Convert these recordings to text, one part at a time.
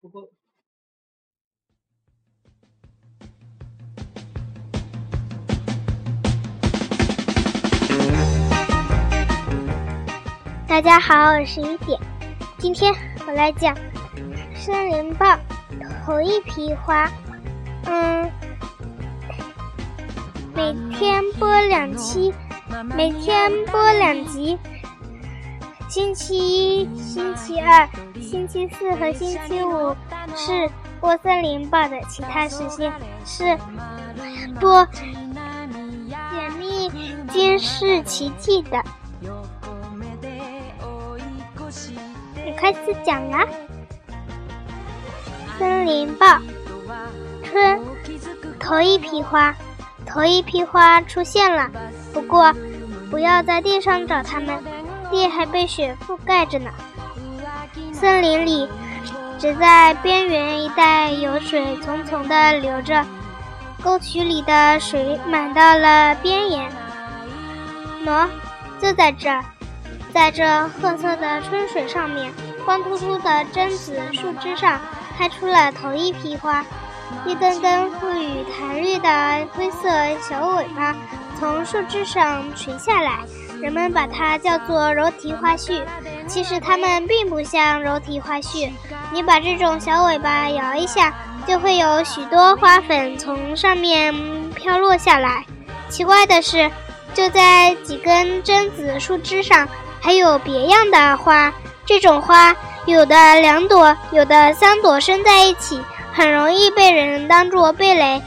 不过。大家好，我是雨点。今天我来讲森林豹头一批花。嗯，每天播两期，每天播两集。星期一、星期二、星期四和星期五是播森林报的其他时间是播解密监视奇迹的。你开始讲啦。森林报，春，头一批花，头一批花出现了。不过，不要在地上找它们，地还被雪覆盖着呢。森林里，只在边缘一带有水淙淙的流着，沟渠里的水满到了边沿。喏，就在这儿。在这褐色的春水上面，光秃秃的榛子树枝上开出了头一批花，一根根富予弹绿的灰色小尾巴从树枝上垂下来，人们把它叫做柔荑花絮。其实它们并不像柔荑花絮，你把这种小尾巴摇一下，就会有许多花粉从上面飘落下来。奇怪的是，就在几根榛子树枝上。还有别样的花，这种花有的两朵，有的三朵生在一起，很容易被人当作蓓蕾。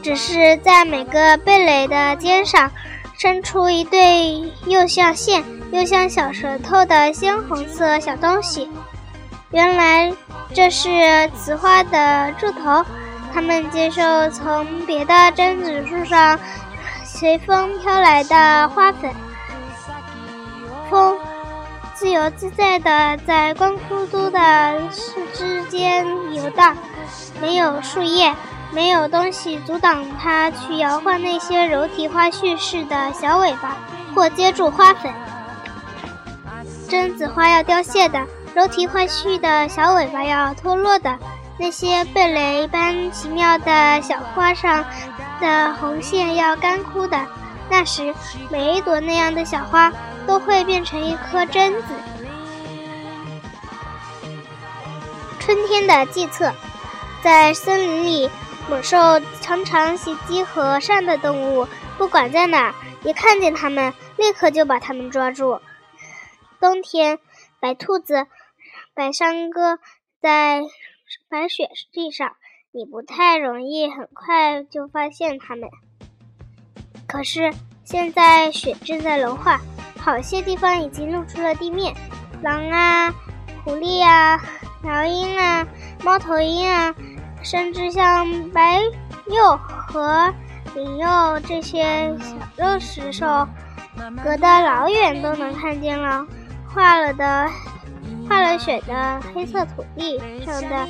只是在每个蓓蕾的尖上，伸出一对又像线又像小舌头的鲜红色小东西。原来这是雌花的柱头，它们接受从别的榛子树上随风飘来的花粉。风自由自在地在光秃秃的树枝间游荡，没有树叶，没有东西阻挡它去摇晃那些柔荑花絮似的小尾巴，或接住花粉。榛子花要凋谢的，柔荑花絮的小尾巴要脱落的，那些蓓蕾般奇妙的小花上的红线要干枯的，那时每一朵那样的小花。都会变成一颗榛子。春天的计策，在森林里，猛兽常常袭击和善的动物，不管在哪，一看见它们，立刻就把它们抓住。冬天，白兔子、白山鸽在白雪地上，你不太容易很快就发现它们。可是现在雪正在融化。好些地方已经露出了地面，狼啊、狐狸啊、老鹰啊、猫头鹰啊，甚至像白鼬和灵鼬这些小肉食兽，隔得老远都能看见了。化了的、化了雪的黑色土地上的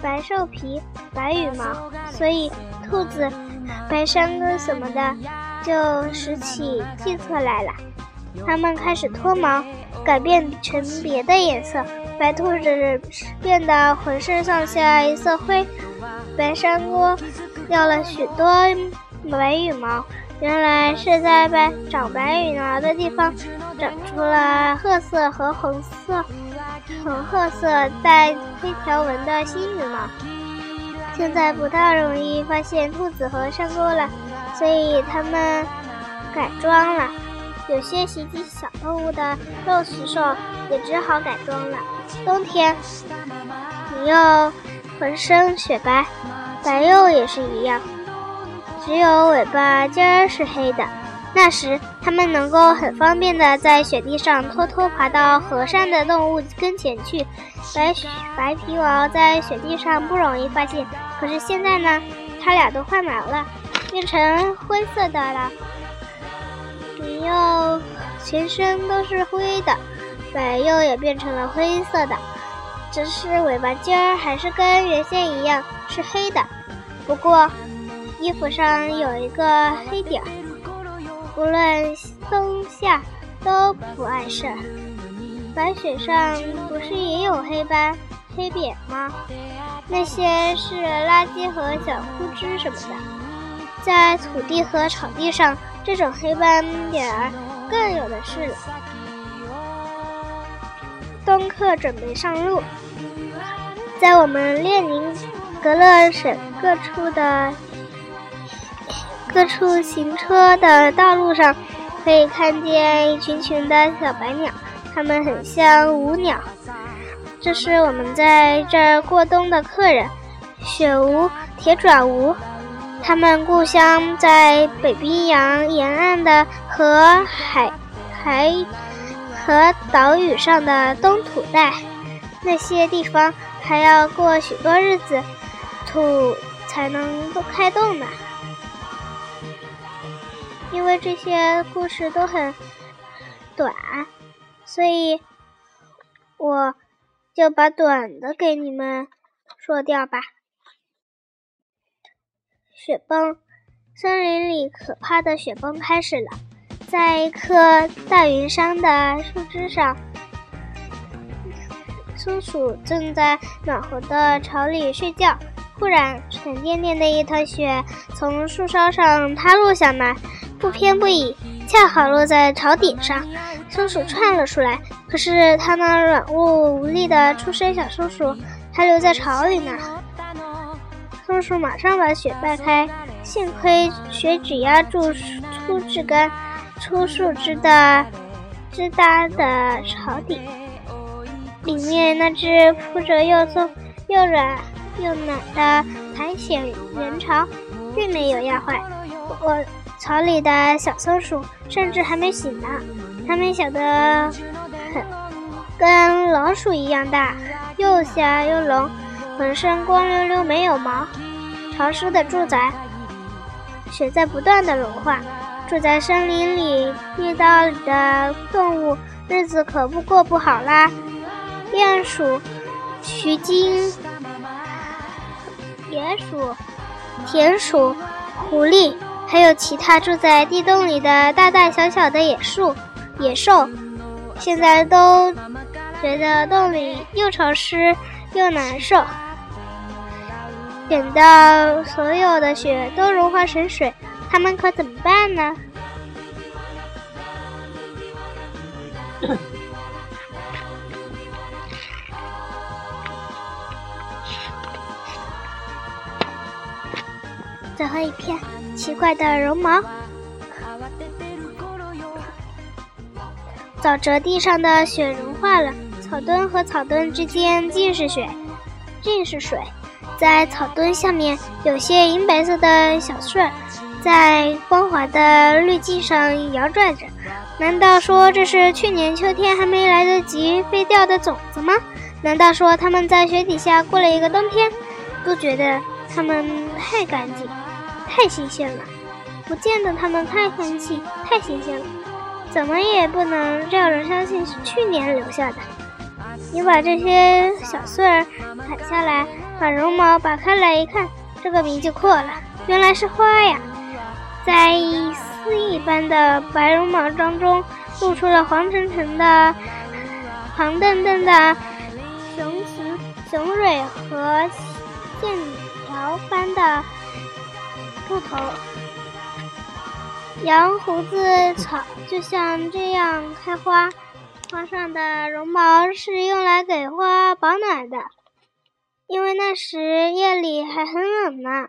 白兽皮、白羽毛，所以兔子、白山鸽什么的。就拾起计策来了，它们开始脱毛，改变成别的颜色。白兔子变得浑身上下一色灰，白山鸽掉了许多白羽毛，原来是在白长白羽毛的地方长出了褐色和红色、红褐色带黑条纹的新羽毛。现在不大容易发现兔子和山鸽了。所以它们改装了，有些袭击小动物的肉食兽也只好改装了。冬天，你又浑身雪白，白鼬也是一样，只有尾巴尖儿是黑的。那时，它们能够很方便地在雪地上偷偷爬到和善的动物跟前去，白雪白皮毛在雪地上不容易发现。可是现在呢，它俩都换毛了。变成灰色的了，你又全身都是灰的，白又也变成了灰色的，只是尾巴尖儿还是跟原先一样是黑的。不过衣服上有一个黑点儿，无论冬夏都不碍事儿。白雪上不是也有黑斑、黑点吗？那些是垃圾和小枯枝什么的。在土地和草地上，这种黑斑点儿更有的是了。东克准备上路，在我们列宁格勒省各处的各处行车的道路上，可以看见一群群的小白鸟，它们很像舞鸟。这是我们在这儿过冬的客人——雪舞、铁爪舞。他们故乡在北冰洋沿岸的和海海。和岛屿上的东土带，那些地方还要过许多日子，土才能够开动呢。因为这些故事都很短，所以我就把短的给你们说掉吧。雪崩，森林里可怕的雪崩开始了。在一棵大云杉的树枝上，松鼠正在暖和的巢里睡觉。忽然，沉甸甸的一团雪从树梢上塌落下来，不偏不倚，恰好落在巢顶上。松鼠窜了出来，可是它那软弱无力的出生小松鼠还留在巢里呢。松鼠马上把雪掰开，幸亏雪只压住粗枝干。粗树枝的枝搭的巢底，里面那只铺着又松又软又暖的苔藓原巢，并没有压坏。不过巢里的小松鼠甚至还没醒呢，它们小得很，跟老鼠一样大，又瞎又聋，浑身光溜溜没有毛。潮湿的住宅，雪在不断的融化。住在森林里、地道里的动物，日子可不过不好啦。鼹鼠、须鲸、野鼠、田鼠、狐狸，还有其他住在地洞里的大大小小的野兽、野兽，现在都觉得洞里又潮湿又难受。等到所有的雪都融化成水。他们可怎么办呢？最后一片奇怪的绒毛，沼泽地上的雪融化了，草墩和草墩之间尽是雪，尽是水，在草墩下面有些银白色的小穗儿。在光滑的绿地上摇拽着，难道说这是去年秋天还没来得及飞掉的种子吗？难道说它们在雪底下过了一个冬天？不觉得它们太干净、太新鲜了？不见得它们太香气、太新鲜了？怎么也不能让人相信是去年留下的。你把这些小穗儿砍下来，把绒毛拔开来一看，这个谜就破了，原来是花呀！在丝一般的白绒毛当中，露出了黄澄澄的、黄澄澄的雄雌雄蕊和线条般的兔头。羊胡子草就像这样开花，花上的绒毛是用来给花保暖的，因为那时夜里还很冷呢。